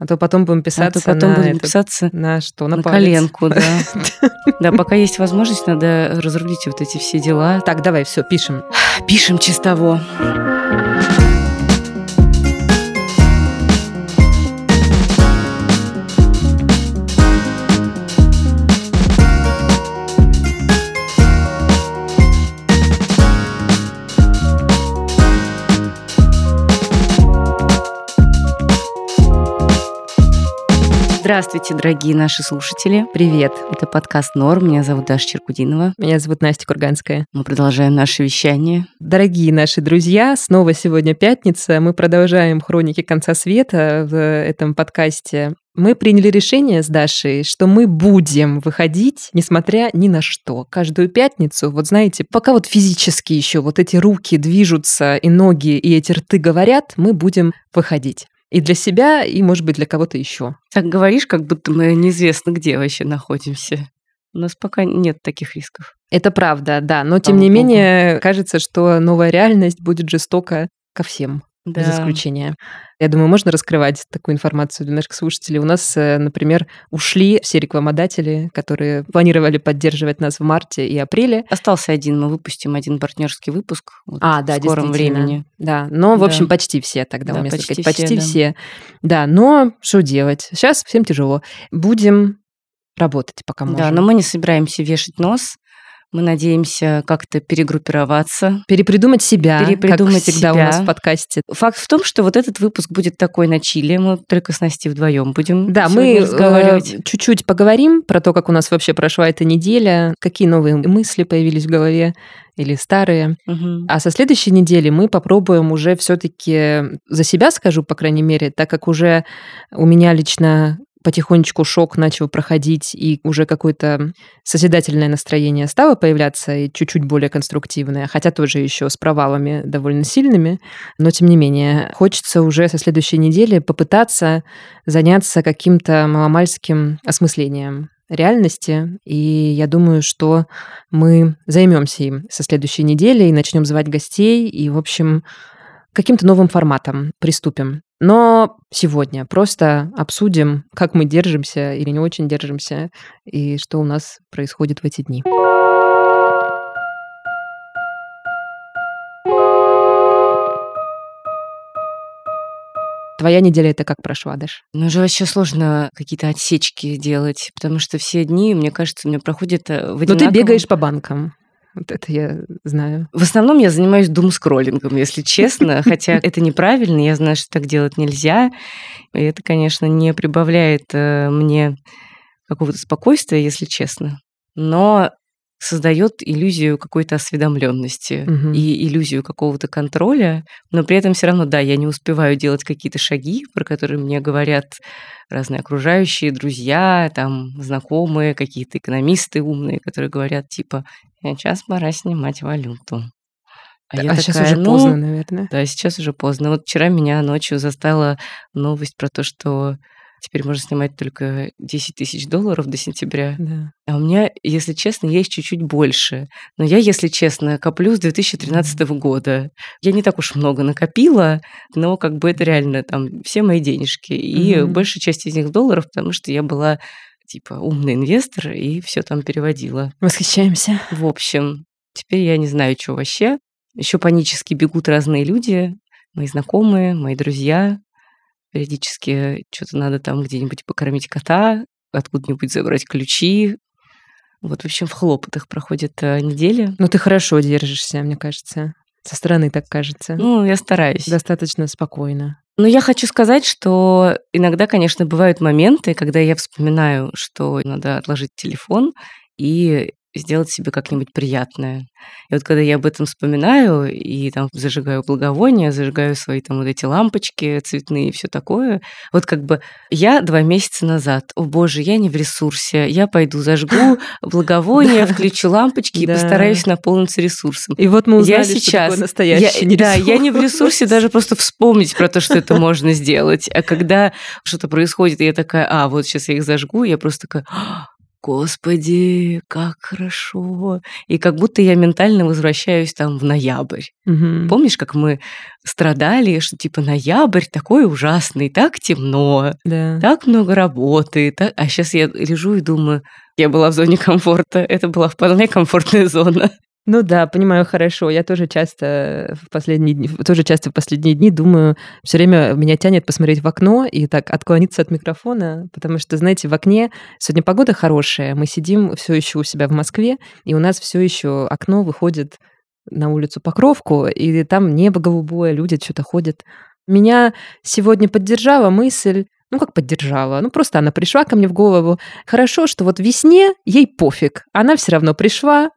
А то потом будем писаться а то потом на будем это- писаться на что? На, на, палец. коленку, да. Да, пока есть возможность, надо разрулить вот эти все дела. Так, давай, все, пишем. Пишем чистого. Здравствуйте, дорогие наши слушатели. Привет. Это подкаст «Норм». Меня зовут Даша Черкудинова. Меня зовут Настя Курганская. Мы продолжаем наше вещание. Дорогие наши друзья, снова сегодня пятница. Мы продолжаем хроники конца света в этом подкасте. Мы приняли решение с Дашей, что мы будем выходить, несмотря ни на что. Каждую пятницу, вот знаете, пока вот физически еще вот эти руки движутся, и ноги, и эти рты говорят, мы будем выходить. И для себя, и, может быть, для кого-то еще. Так говоришь, как будто мы неизвестно где вообще находимся. У нас пока нет таких рисков. Это правда, да. Но, тем Слава не менее, кажется, что новая реальность будет жестока ко всем. Без Да. исключения. Я думаю, можно раскрывать такую информацию для наших слушателей. У нас, э, например, ушли все рекламодатели, которые планировали поддерживать нас в марте и апреле. Остался один, мы выпустим один партнерский выпуск вот А, да, в скором времени. Да, но, в Да. общем, почти все тогда Да, уместно почти сказать. Почти все, все. Да, но что делать? Сейчас всем тяжело. Будем работать, пока можем. Да, но мы не собираемся вешать нос. Мы надеемся как-то перегруппироваться. Перепридумать себя, Перепридумать как всегда у нас себя. в подкасте. Факт в том, что вот этот выпуск будет такой на чиле. Мы только с Настей вдвоем будем Да, мы э, чуть-чуть поговорим про то, как у нас вообще прошла эта неделя, какие новые мысли появились в голове или старые. Мгм. А со следующей недели мы попробуем уже все-таки за себя скажу, по крайней мере, так как уже у меня лично потихонечку шок начал проходить, и уже какое-то созидательное настроение стало появляться, и чуть-чуть более конструктивное, хотя тоже еще с провалами довольно сильными, но тем не менее, хочется уже со следующей недели попытаться заняться каким-то маломальским осмыслением реальности, и я думаю, что мы займемся им со следующей недели и начнем звать гостей, и, в общем, каким-то новым форматом приступим. Но сегодня просто обсудим, как мы держимся или не очень держимся, и что у нас происходит в эти дни. Твоя неделя это как прошла, Даш? Ну, уже вообще сложно какие-то отсечки делать, потому что все дни, мне кажется, у меня проходят э, в Но ты одинаковом- бегаешь по банкам. Вот это я знаю. В основном я занимаюсь думскроллингом, если честно, хотя это неправильно, я знаю, что так делать нельзя. И это, конечно, не прибавляет э, мне какого-то спокойствия, если честно, но создает иллюзию какой-то осведомленности Мгм. и иллюзию какого-то контроля, но при этом все равно, да, я не успеваю делать какие-то шаги, про которые мне говорят разные окружающие, друзья, там, знакомые, какие-то экономисты умные, которые говорят, типа, сейчас пора снимать валюту. А, я сейчас такая, уже «Ну, поздно, наверное. Да, сейчас уже поздно. Вот вчера меня ночью застала новость про то, что теперь можно снимать только 10 тысяч долларов до сентября. Да. А у меня, если честно, есть чуть-чуть больше. Но я, если честно, коплю с 2013 года. Я не так уж много накопила, но как бы это реально там все мои денежки. И Мгм. большая часть из них долларов, потому что я была типа умный инвестор и все там переводила. Восхищаемся. В общем, теперь я не знаю, что вообще. Еще панически бегут разные люди, мои знакомые, мои друзья. Периодически что-то надо там где-нибудь покормить кота, откуда-нибудь забрать ключи. Вот, в общем, в хлопотах проходит э, неделя. Ну, ты хорошо держишься, мне кажется. Со стороны так кажется. Ну, я стараюсь. Достаточно спокойно. Но я хочу сказать, что иногда, конечно, бывают моменты, когда я вспоминаю, что надо отложить телефон и сделать себе как-нибудь приятное. И вот когда я об этом вспоминаю и там зажигаю благовония, зажигаю свои там вот эти лампочки цветные и все такое, вот как бы я два месяца назад, о боже, я не в ресурсе, я пойду зажгу благовония, включу лампочки и постараюсь наполниться ресурсом. И вот мы узнали, что такое настоящий да, я не в ресурсе даже просто вспомнить про то, что это можно сделать. А когда что-то происходит, и я такая, а, вот сейчас я их зажгу, я просто такая, «А, господи, как хорошо. И как будто я ментально возвращаюсь там в ноябрь. Мгм. Помнишь, как мы страдали, что типа ноябрь такой ужасный, так темно, Да. так много работы. так- А сейчас я лежу и думаю, я была в зоне комфорта. Это была вполне комфортная зона. Ну да, понимаю хорошо. Я тоже часто в последние дни, тоже часто в последние дни думаю, все время меня тянет посмотреть в окно и так отклониться от микрофона, потому что, знаете, в окне сегодня погода хорошая, мы сидим все еще у себя в Москве, и у нас все еще окно выходит на улицу Покровку, и там небо голубое, люди что-то ходят. Меня сегодня поддержала мысль, ну как поддержала, ну просто она пришла ко мне в голову. Хорошо, что вот весне ей пофиг, она все равно пришла,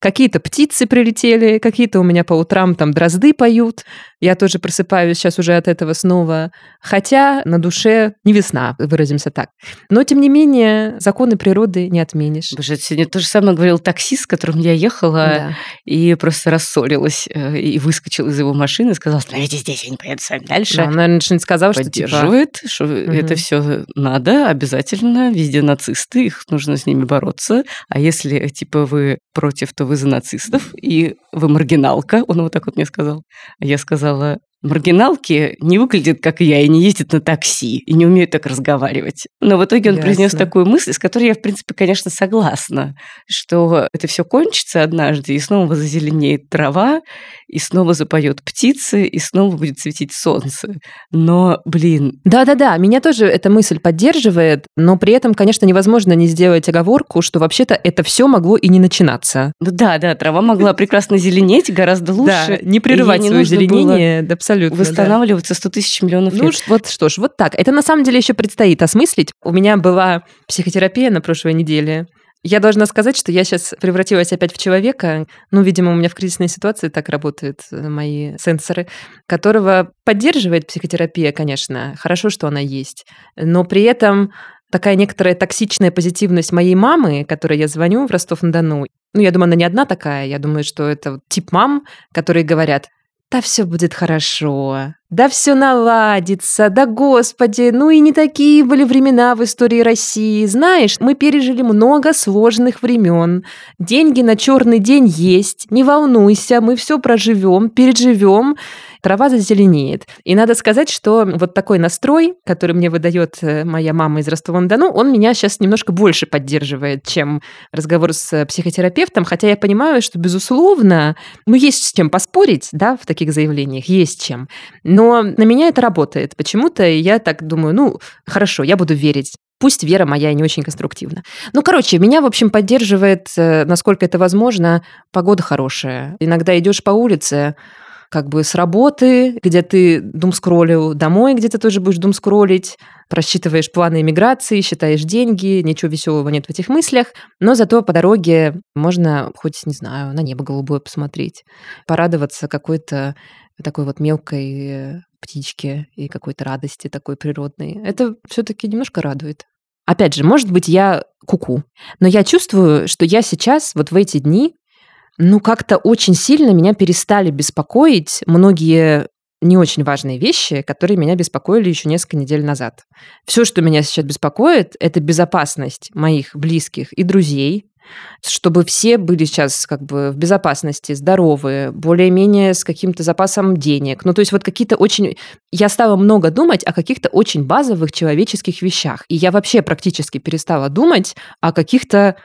Какие-то птицы прилетели, какие-то у меня по утрам там дрозды поют. Я тоже просыпаюсь сейчас уже от этого снова. Хотя на душе не весна, выразимся так. Но, тем не менее, законы природы не отменишь. Боже, сегодня то же самое говорил таксист, с которым я ехала, Да. и просто рассорилась, э, и выскочил из его машины и сказал, остановите здесь, я не поеду с вами дальше. Да, он, наверное, что-нибудь сказал, что типа... поддерживает, что это все надо, обязательно, везде нацисты, их нужно с ними бороться. А если, типа, вы против, то вы за нацистов, и вы маргиналка, он вот так вот мне сказал. А я сказала, сказала маргиналки не выглядят, как я, и не ездят на такси, и не умеют так разговаривать. Но в итоге он произнес Ясно. такую мысль, с которой я, в принципе, конечно, согласна, что это все кончится однажды, и снова зазеленеет трава, и снова запоет птицы, и снова будет светить солнце. Но, блин, Да-да-да, меня тоже эта мысль поддерживает, но при этом, конечно, невозможно не сделать оговорку, что вообще-то это все могло и не начинаться. ну да, да, трава могла прекрасно зеленеть гораздо лучше. да, не прерывать свое зеленение, да, абсолютно. да. Восстанавливаться 100 тысяч миллионов Ну лет. ш- вот что ж, вот так. Это на самом деле еще предстоит осмыслить. У меня была психотерапия на прошлой неделе. Я должна сказать, что я сейчас превратилась опять в человека, ну, видимо, у меня в кризисной ситуации так работают э, мои сенсоры, которого поддерживает психотерапия, конечно. Хорошо, что она есть. Но при этом такая некоторая токсичная позитивность моей мамы, которой я звоню в Ростов-на-Дону, ну, я думаю, она не одна такая. Я думаю, что это тип мам, которые говорят, да все будет хорошо, да все наладится, да господи, ну и не такие были времена в истории России. Знаешь, мы пережили много сложных времен. Деньги на черный день есть, не волнуйся, мы все проживем, переживем, трава зазеленеет. И надо сказать, что вот такой настрой, который мне выдает э, моя мама из Ростова-на-Дону, он меня сейчас немножко больше поддерживает, чем разговор с э, психотерапевтом, хотя я понимаю, что, безусловно, ну, есть с чем поспорить, да, в таких заявлениях, есть чем. Но на меня это работает почему-то, и я так думаю, ну, хорошо, я буду верить. Пусть вера моя не очень конструктивна. Ну, короче, меня, в общем, поддерживает, э, насколько это возможно, погода хорошая. Иногда идешь по улице, как бы с работы, где ты думскроллил, домой, где ты тоже будешь думскроллить, просчитываешь планы иммиграции, считаешь деньги, ничего веселого нет в этих мыслях, но зато по дороге можно хоть, не знаю, на небо голубое посмотреть, порадоваться какой-то такой вот мелкой э, птичке и какой-то радости такой природной. Это все-таки немножко радует. Опять же, может быть, я куку, но я чувствую, что я сейчас, вот в эти дни, ну, как-то очень сильно меня перестали беспокоить многие не очень важные вещи, которые меня беспокоили еще несколько недель назад. Все, что меня сейчас беспокоит, это безопасность моих близких и друзей, чтобы все были сейчас как бы в безопасности, здоровы, более-менее с каким-то запасом денег. Ну, то есть вот какие-то очень... Я стала много думать о каких-то очень базовых человеческих вещах. И я вообще практически перестала думать о каких-то,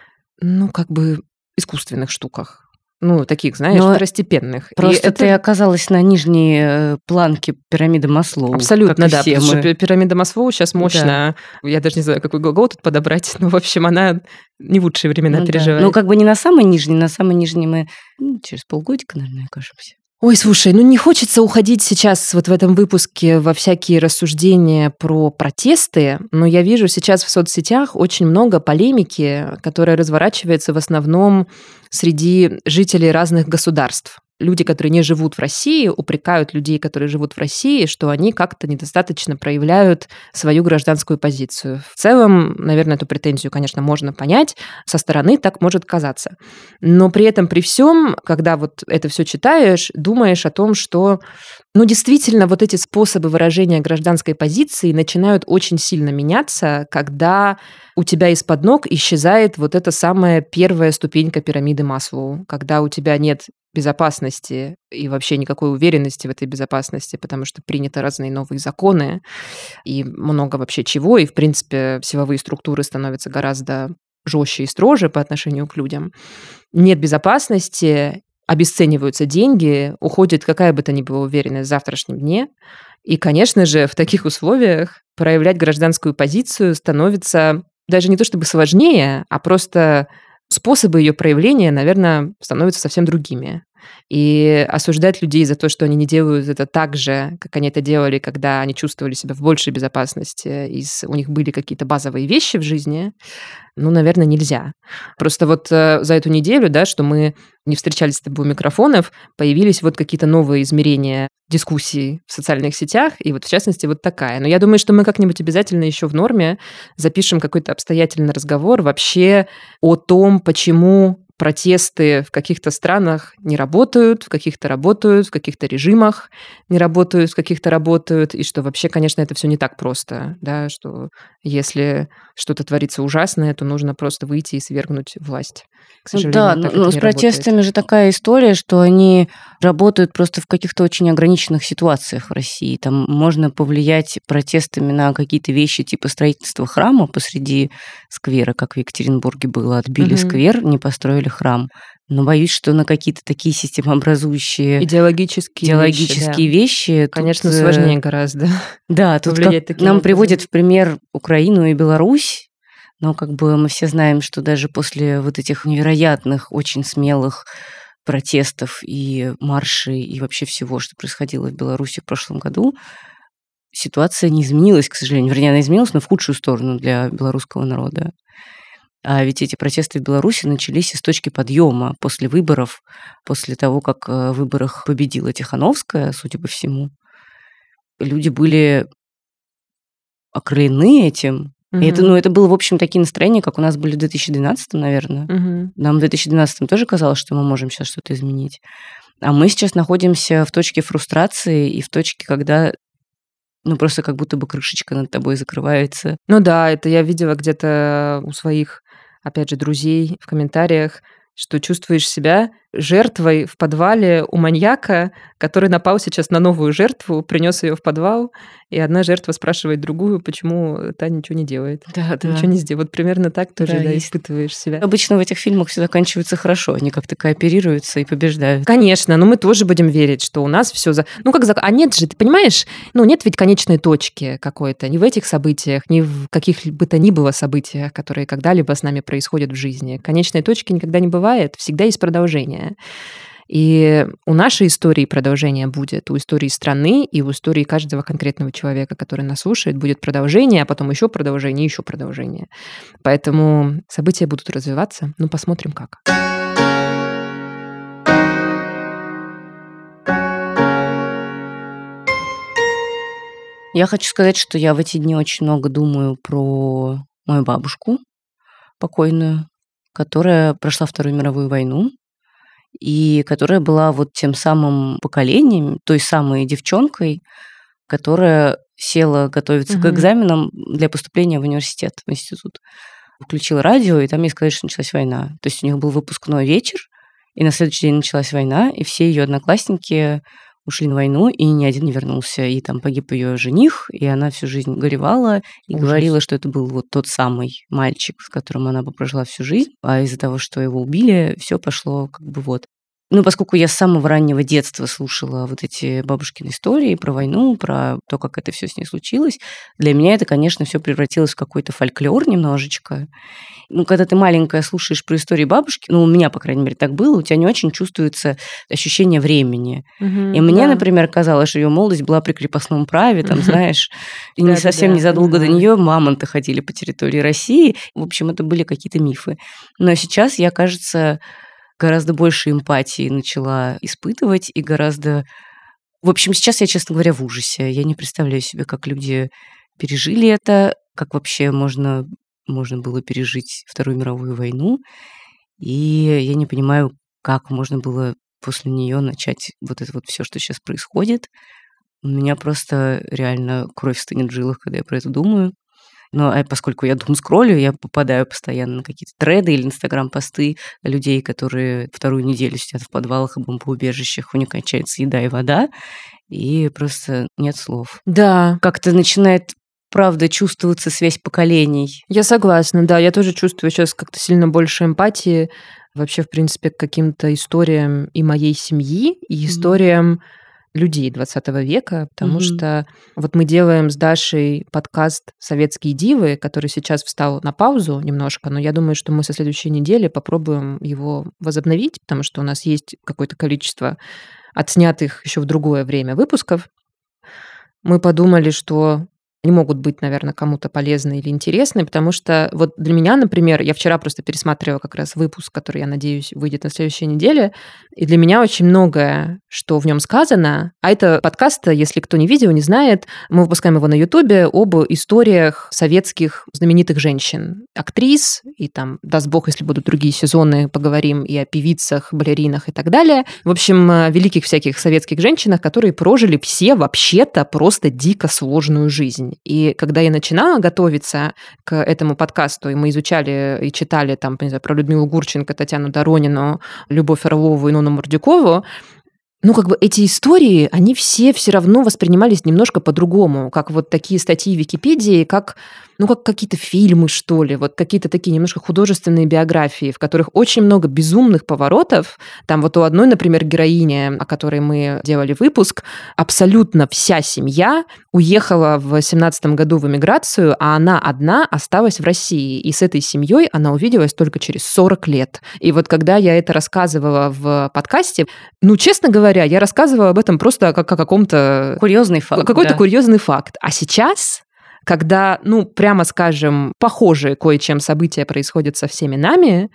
ну, как бы искусственных штуках. Ну, таких, знаешь, Но второстепенных. И Просто это- ты оказалась на нижней э, планке пирамиды Маслоу. Абсолютно, и да. все Потому что мы. пирамида Маслоу сейчас мощная. Я даже не знаю, какой глагол тут подобрать. Но, в общем, она не лучшие времена Ну да. переживает. Ну, как бы не на самой нижней, на самой нижней мы ну, через полгодика, наверное, окажемся. Ой, слушай, ну не хочется уходить сейчас вот в этом выпуске во всякие рассуждения про протесты, но я вижу сейчас в соцсетях очень много полемики, которая разворачивается в основном среди жителей разных государств. Люди, которые не живут в России, упрекают людей, которые живут в России, что они как-то недостаточно проявляют свою гражданскую позицию. В целом, наверное, эту претензию, конечно, можно понять. Со стороны так может казаться. Но при этом, при всем, когда вот это все читаешь, думаешь о том, что ну, действительно, вот эти способы выражения гражданской позиции начинают очень сильно меняться, когда у тебя из-под ног исчезает вот эта самая первая ступенька пирамиды Маслоу, когда у тебя нет безопасности и вообще никакой уверенности в этой безопасности, потому что приняты разные новые законы и много вообще чего, и, в принципе, силовые структуры становятся гораздо жестче и строже по отношению к людям. Нет безопасности, обесцениваются деньги, уходит какая бы то ни была уверенность в завтрашнем дне. И, конечно же, в таких условиях проявлять гражданскую позицию становится даже не то чтобы сложнее, а просто способы ее проявления, наверное, становятся совсем другими. И осуждать людей за то, что они не делают это так же, как они это делали, когда они чувствовали себя в большей безопасности, и у них были какие-то базовые вещи в жизни, ну, наверное, нельзя. Просто вот э, за эту неделю, да, что мы не встречались с тобой у микрофонов, появились вот какие-то новые измерения дискуссий в социальных сетях, и вот в частности вот такая. Но я думаю, что мы как-нибудь обязательно еще в норме запишем какой-то обстоятельный разговор вообще о том, почему протесты в каких-то странах не работают, в каких-то работают, в каких-то режимах не работают, в каких-то работают, и что вообще, конечно, это все не так просто, да, что если что-то творится ужасное, то нужно просто выйти и свергнуть власть. К сожалению, да, так но с протестами работает. же такая история, что они работают просто в каких-то очень ограниченных ситуациях в России. Там можно повлиять протестами на какие-то вещи типа строительства храма посреди сквера, как в Екатеринбурге было. Отбили угу. сквер, не построили храм. Но боюсь, что на какие-то такие системообразующие идеологические, идеологические вещи, вещи конечно, тут, сложнее гораздо. Да, тут как нам приводят в пример Украину и Беларусь, но как бы мы все знаем, что даже после вот этих невероятных, очень смелых протестов и маршей и вообще всего, что происходило в Беларуси в прошлом году, ситуация не изменилась, к сожалению. Вернее, она изменилась, но в худшую сторону для белорусского народа. А ведь эти протесты в Беларуси начались из точки подъема после выборов, после того, как э, в выборах победила Тихановская, судя по всему. Люди были окрылены этим. Угу. И это, ну, это было, в общем, такие настроения, как у нас были в 2012, наверное. Угу. Нам в 2012 тоже казалось, что мы можем сейчас что-то изменить. А мы сейчас находимся в точке фрустрации и в точке, когда ну, просто как будто бы крышечка над тобой закрывается. Ну да, это я видела где-то у своих опять же, друзей в комментариях, что чувствуешь себя жертвой в подвале у маньяка, который напал сейчас на новую жертву, принес ее в подвал, и одна жертва спрашивает другую, почему та ничего не делает. Да, да. Ничего не сделает. Вот примерно так тоже да, да, испытываешь себя. Обычно в этих фильмах все заканчивается хорошо, они как-то кооперируются и побеждают. Конечно, но мы тоже будем верить, что у нас все за... Ну как за... А нет же, ты понимаешь, ну нет ведь конечной точки какой-то ни в этих событиях, ни в каких бы то ни было событиях, которые когда-либо с нами происходят в жизни. Конечной точки никогда не бывает, всегда есть продолжение. И у нашей истории продолжение будет, у истории страны и у истории каждого конкретного человека, который нас слушает, будет продолжение, а потом еще продолжение, еще продолжение. Поэтому события будут развиваться. Ну, посмотрим как. Я хочу сказать, что я в эти дни очень много думаю про мою бабушку покойную, которая прошла Вторую мировую войну, и которая была вот тем самым поколением, той самой девчонкой, которая села готовиться угу. к экзаменам для поступления в университет, в институт. Включила радио, и там ей сказали, что началась война. То есть у них был выпускной вечер, и на следующий день началась война, и все ее одноклассники ушли на войну, и ни один не вернулся. И там погиб ее жених, и она всю жизнь горевала и Ужас. говорила, что это был вот тот самый мальчик, с которым она бы прожила всю жизнь. А из-за того, что его убили, все пошло как бы вот. Ну, поскольку я с самого раннего детства слушала вот эти бабушкины истории про войну, про то, как это все с ней случилось, для меня это, конечно, все превратилось в какой-то фольклор немножечко. Ну, когда ты маленькая слушаешь про истории бабушки, ну, у меня, по крайней мере, так было, у тебя не очень чувствуется ощущение времени. Угу, и мне, да. например, казалось, что ее молодость была при крепостном праве, там, знаешь, и не совсем незадолго до нее мамонты ходили по территории России. В общем, это были какие-то мифы. Но сейчас я, кажется, гораздо больше эмпатии начала испытывать и гораздо... В общем, сейчас я, честно говоря, в ужасе. Я не представляю себе, как люди пережили это, как вообще можно, можно было пережить Вторую мировую войну. И я не понимаю, как можно было после нее начать вот это вот все, что сейчас происходит. У меня просто реально кровь стынет в жилах, когда я про это думаю. Но а поскольку я дум скроллю, я попадаю постоянно на какие-то треды или инстаграм-посты людей, которые вторую неделю сидят в подвалах и бомбоубежищах, у них кончается еда и вода, и просто нет слов. Да. Как-то начинает правда чувствоваться связь поколений. Я согласна, да. Я тоже чувствую сейчас как-то сильно больше эмпатии вообще, в принципе, к каким-то историям и моей семьи, и историям mm-hmm. Людей 20 века, потому mm-hmm. что вот мы делаем с Дашей подкаст «Советские дивы», который сейчас встал на паузу немножко, но я думаю, что мы со следующей недели попробуем его возобновить, потому что у нас есть какое-то количество отснятых еще в другое время выпусков. Мы подумали, что не могут быть, наверное, кому-то полезны или интересны, потому что вот для меня, например, я вчера просто пересматривала как раз выпуск, который, я надеюсь, выйдет на следующей неделе, и для меня очень многое, что в нем сказано, а это подкаст, если кто не видел, не знает, мы выпускаем его на Ютубе об историях советских знаменитых женщин, актрис, и там, даст бог, если будут другие сезоны, поговорим и о певицах, балеринах и так далее. В общем, великих всяких советских женщинах, которые прожили все вообще-то просто дико сложную жизнь. И когда я начинала готовиться к этому подкасту, и мы изучали и читали там, не знаю, про Людмилу Гурченко, Татьяну Доронину, Любовь Орлову и Нону Мордюкову, ну, как бы эти истории, они все все равно воспринимались немножко по-другому, как вот такие статьи в Википедии, как ну, как какие-то фильмы, что ли, вот какие-то такие немножко художественные биографии, в которых очень много безумных поворотов. Там вот у одной, например, героини, о которой мы делали выпуск, абсолютно вся семья уехала в 17 году в эмиграцию, а она одна осталась в России. И с этой семьей она увиделась только через 40 лет. И вот когда я это рассказывала в подкасте, ну, честно говоря, я рассказывала об этом просто как о каком-то... Курьезный факт. Какой-то да. курьезный факт. А сейчас когда, ну, прямо скажем, похожие кое-чем события происходят со всеми нами,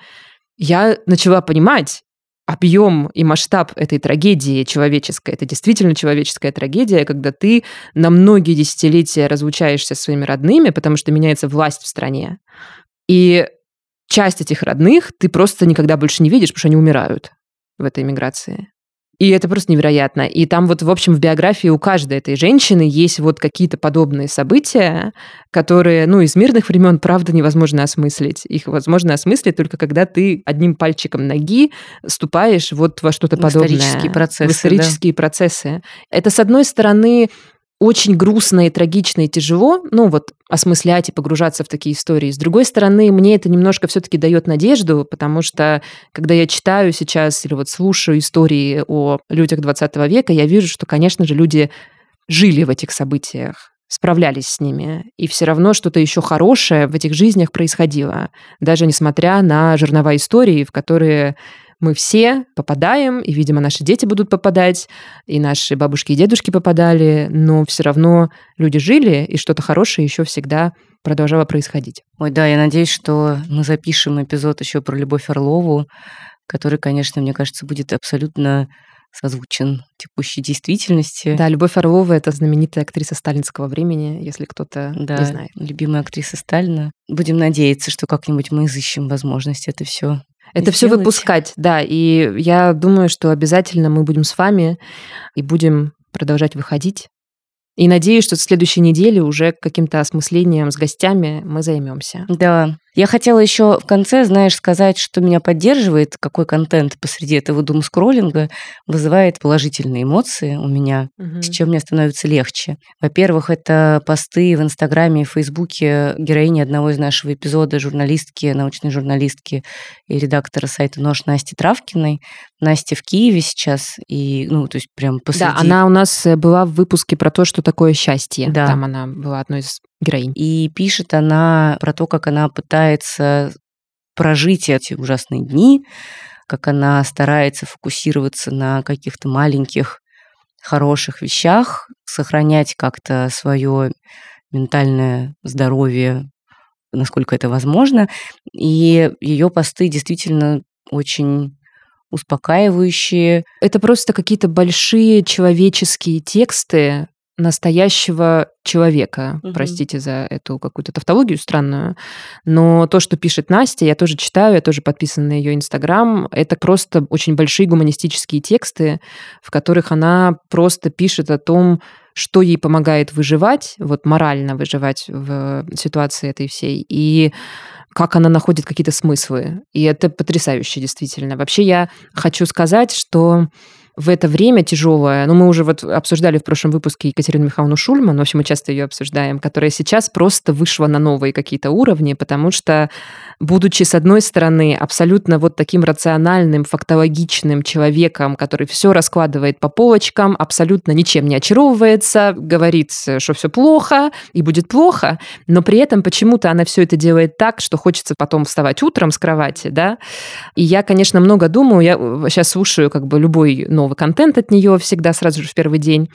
я начала понимать, объем и масштаб этой трагедии человеческой. Это действительно человеческая трагедия, когда ты на многие десятилетия разлучаешься со своими родными, потому что меняется власть в стране. И часть этих родных ты просто никогда больше не видишь, потому что они умирают в этой миграции. И это просто невероятно. И там вот, в общем, в биографии у каждой этой женщины есть вот какие-то подобные события, которые, ну, из мирных времен, правда, невозможно осмыслить. Их возможно осмыслить только когда ты одним пальчиком ноги ступаешь вот во что-то подобное. Исторические процессы. В исторические да. процессы. Это, с одной стороны, очень грустно и трагично и тяжело, ну вот осмыслять и погружаться в такие истории. С другой стороны, мне это немножко все-таки дает надежду, потому что когда я читаю сейчас или вот слушаю истории о людях 20 века, я вижу, что, конечно же, люди жили в этих событиях, справлялись с ними, и все равно что-то еще хорошее в этих жизнях происходило, даже несмотря на жернова истории, в которые мы все попадаем, и, видимо, наши дети будут попадать, и наши бабушки и дедушки попадали, но все равно люди жили, и что-то хорошее еще всегда продолжало происходить. Ой, да, я надеюсь, что мы запишем эпизод еще про Любовь Орлову, который, конечно, мне кажется, будет абсолютно созвучен текущей действительности. Да, Любовь Орлова — это знаменитая актриса сталинского времени, если кто-то да, не знает. любимая актриса Сталина. Будем надеяться, что как-нибудь мы изыщем возможность это все это все выпускать, да. И я думаю, что обязательно мы будем с вами и будем продолжать выходить. И надеюсь, что в следующей неделе уже каким-то осмыслением с гостями мы займемся. Да, я хотела еще в конце, знаешь, сказать, что меня поддерживает, какой контент посреди этого дум-скроллинга вызывает положительные эмоции у меня, угу. с чем мне становится легче. Во-первых, это посты в Инстаграме и Фейсбуке героини одного из нашего эпизода, журналистки, научной журналистки и редактора сайта «Нож» Насти Травкиной. Настя в Киеве сейчас, и, ну, то есть прям посреди... Да, она у нас э, была в выпуске про то, что такое счастье. Да. Там она была одной из героинь. И пишет она про то, как она пытается прожить эти ужасные дни, как она старается фокусироваться на каких-то маленьких хороших вещах, сохранять как-то свое ментальное здоровье, насколько это возможно. И ее посты действительно очень успокаивающие. Это просто какие-то большие человеческие тексты, настоящего человека. Угу. Простите за эту какую-то тавтологию странную. Но то, что пишет Настя, я тоже читаю, я тоже подписана на ее Инстаграм. Это просто очень большие гуманистические тексты, в которых она просто пишет о том, что ей помогает выживать, вот морально выживать в ситуации этой всей, и как она находит какие-то смыслы. И это потрясающе, действительно. Вообще я хочу сказать, что в это время тяжелое, ну, мы уже вот обсуждали в прошлом выпуске Екатерину Михайловну Шульман, в общем, мы часто ее обсуждаем, которая сейчас просто вышла на новые какие-то уровни, потому что, будучи, с одной стороны, абсолютно вот таким рациональным, фактологичным человеком, который все раскладывает по полочкам, абсолютно ничем не очаровывается, говорит, что все плохо и будет плохо, но при этом почему-то она все это делает так, что хочется потом вставать утром с кровати, да, и я, конечно, много думаю, я сейчас слушаю как бы любой новый новый контент от нее всегда сразу же в первый день,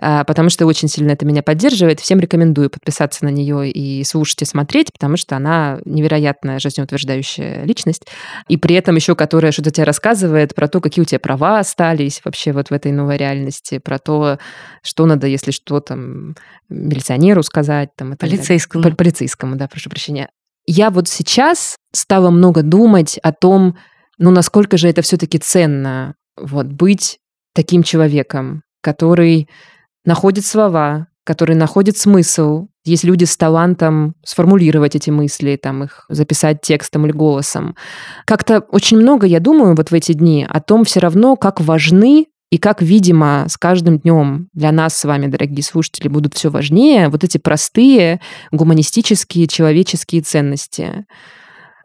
а, потому что очень сильно это меня поддерживает. Всем рекомендую подписаться на нее и слушать и смотреть, потому что она невероятная жизнеутверждающая личность, и при этом еще которая что-то тебе рассказывает про то, какие у тебя права остались вообще вот в этой новой реальности, про то, что надо, если что, там, милиционеру сказать. Там, полицейскому. Далее. Полицейскому, да, прошу прощения. Я вот сейчас стала много думать о том, ну, насколько же это все-таки ценно вот быть таким человеком, который находит слова, который находит смысл. Есть люди с талантом сформулировать эти мысли, там их записать текстом или голосом. Как-то очень много я думаю вот в эти дни о том все равно, как важны и как, видимо, с каждым днем для нас с вами, дорогие слушатели, будут все важнее вот эти простые гуманистические человеческие ценности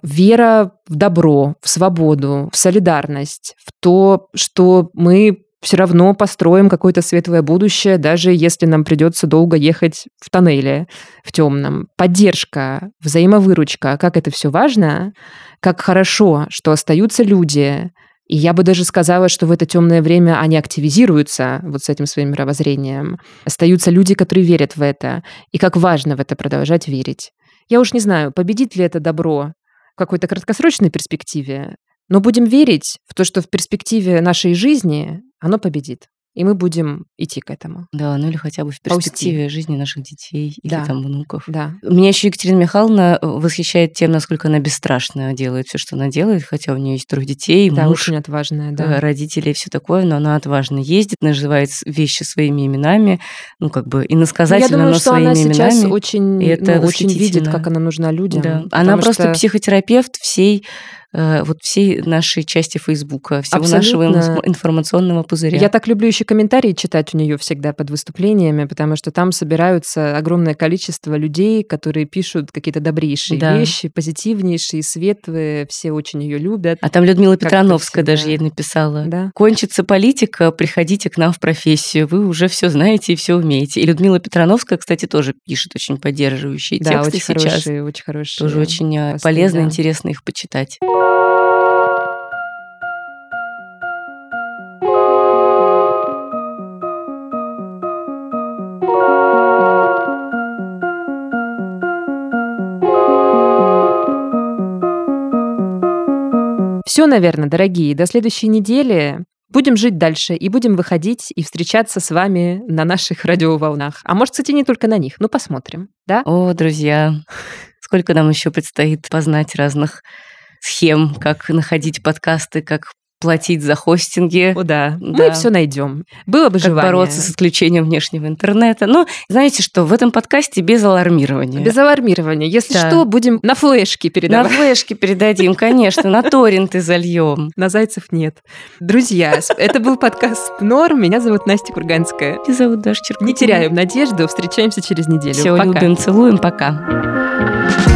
вера в добро, в свободу, в солидарность, в то, что мы все равно построим какое-то светлое будущее, даже если нам придется долго ехать в тоннеле, в темном. Поддержка, взаимовыручка, как это все важно, как хорошо, что остаются люди, и я бы даже сказала, что в это темное время они активизируются вот с этим своим мировоззрением. Остаются люди, которые верят в это. И как важно в это продолжать верить. Я уж не знаю, победит ли это добро какой-то краткосрочной перспективе, но будем верить в то, что в перспективе нашей жизни оно победит и мы будем идти к этому. Да, ну или хотя бы в перспективе Ползти. жизни наших детей или да. там внуков. Да. Меня еще Екатерина Михайловна э, восхищает тем, насколько она бесстрашно делает все, что она делает, хотя у нее есть трое детей, да, муж, очень отважная, да. Э, родители и все такое, но она отважно ездит, называет вещи своими именами, ну как бы иносказательно, Я думаю, но что своими она именами. сейчас очень, и это ну, очень видит, как она нужна людям. Да. Она просто что... психотерапевт всей вот всей нашей части Фейсбука, всего Абсолютно. нашего информационного пузыря. Я так люблю еще комментарии читать у нее всегда под выступлениями, потому что там собираются огромное количество людей, которые пишут какие-то добрейшие да. вещи, позитивнейшие, светлые, все очень ее любят. А там Людмила Петрановская даже ей написала. Да? Кончится политика, приходите к нам в профессию, вы уже все знаете и все умеете. И Людмила Петрановская, кстати, тоже пишет очень поддерживающие да, тексты очень сейчас. Хорошие, очень хорошие. Тоже очень э, посты, полезно, да. интересно их почитать. Все, наверное, дорогие. До следующей недели. Будем жить дальше и будем выходить и встречаться с вами на наших радиоволнах. А может, кстати, не только на них. Ну, посмотрим. Да? О, друзья, сколько нам еще предстоит познать разных схем, как находить подкасты, как платить за хостинги. О, да. да. Мы все найдем. Было бы как желание. бороться с отключением внешнего интернета. Но знаете что, в этом подкасте без алармирования. Без алармирования. Если да. что, будем на флешке передавать. На флешке передадим, конечно, на торренты зальем. На зайцев нет. Друзья, это был подкаст Норм. Меня зовут Настя Курганская. Меня зовут Даша Черкутина. Не теряем надежду. Встречаемся через неделю. Все, любим, целуем. Пока.